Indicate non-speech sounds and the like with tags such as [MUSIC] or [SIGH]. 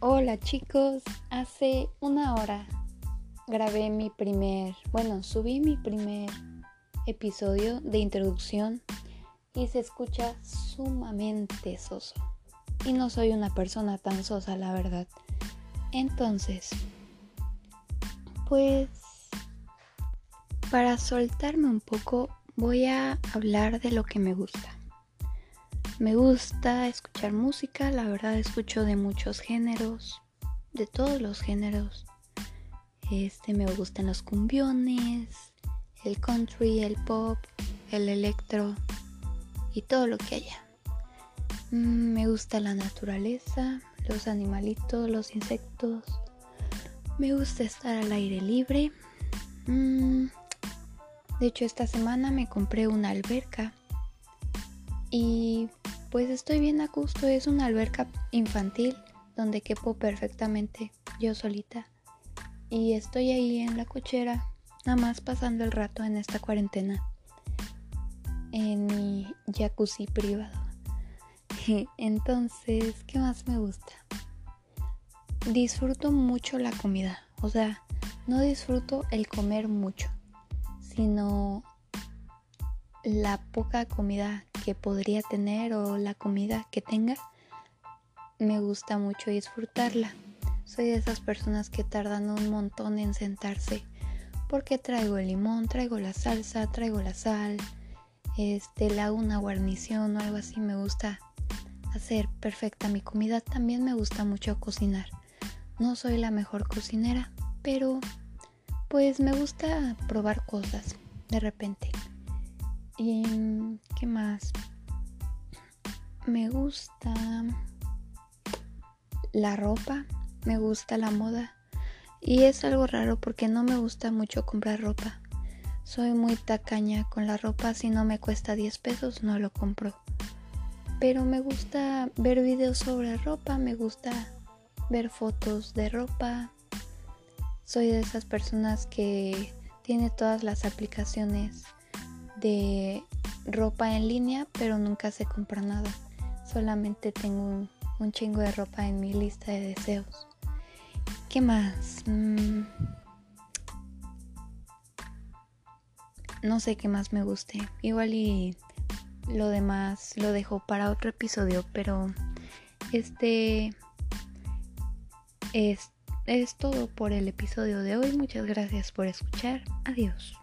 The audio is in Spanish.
Hola chicos, hace una hora grabé mi primer, bueno, subí mi primer episodio de introducción y se escucha sumamente soso. Y no soy una persona tan sosa, la verdad. Entonces, pues, para soltarme un poco, voy a hablar de lo que me gusta. Me gusta escuchar música, la verdad escucho de muchos géneros, de todos los géneros. Este me gustan los cumbiones, el country, el pop, el electro y todo lo que haya. Mm, me gusta la naturaleza, los animalitos, los insectos. Me gusta estar al aire libre. Mm, de hecho, esta semana me compré una alberca y pues estoy bien a gusto, es una alberca infantil donde quepo perfectamente yo solita. Y estoy ahí en la cochera, nada más pasando el rato en esta cuarentena. En mi jacuzzi privado. [LAUGHS] Entonces, ¿qué más me gusta? Disfruto mucho la comida. O sea, no disfruto el comer mucho, sino la poca comida podría tener o la comida que tenga, me gusta mucho disfrutarla. Soy de esas personas que tardan un montón en sentarse porque traigo el limón, traigo la salsa, traigo la sal, este, hago una guarnición o algo así. Me gusta hacer perfecta mi comida. También me gusta mucho cocinar. No soy la mejor cocinera, pero pues me gusta probar cosas de repente. ¿Y qué más? Me gusta la ropa, me gusta la moda. Y es algo raro porque no me gusta mucho comprar ropa. Soy muy tacaña con la ropa, si no me cuesta 10 pesos no lo compro. Pero me gusta ver videos sobre ropa, me gusta ver fotos de ropa. Soy de esas personas que tiene todas las aplicaciones de ropa en línea, pero nunca se compra nada. Solamente tengo un, chingo de ropa en mi lista de deseos. ¿Qué más? Mm. no sé qué más me guste. Igual y lo demás lo dejo para otro episodio, pero este es, es todo por el episodio de hoy. Muchas gracias por escuchar. Adiós.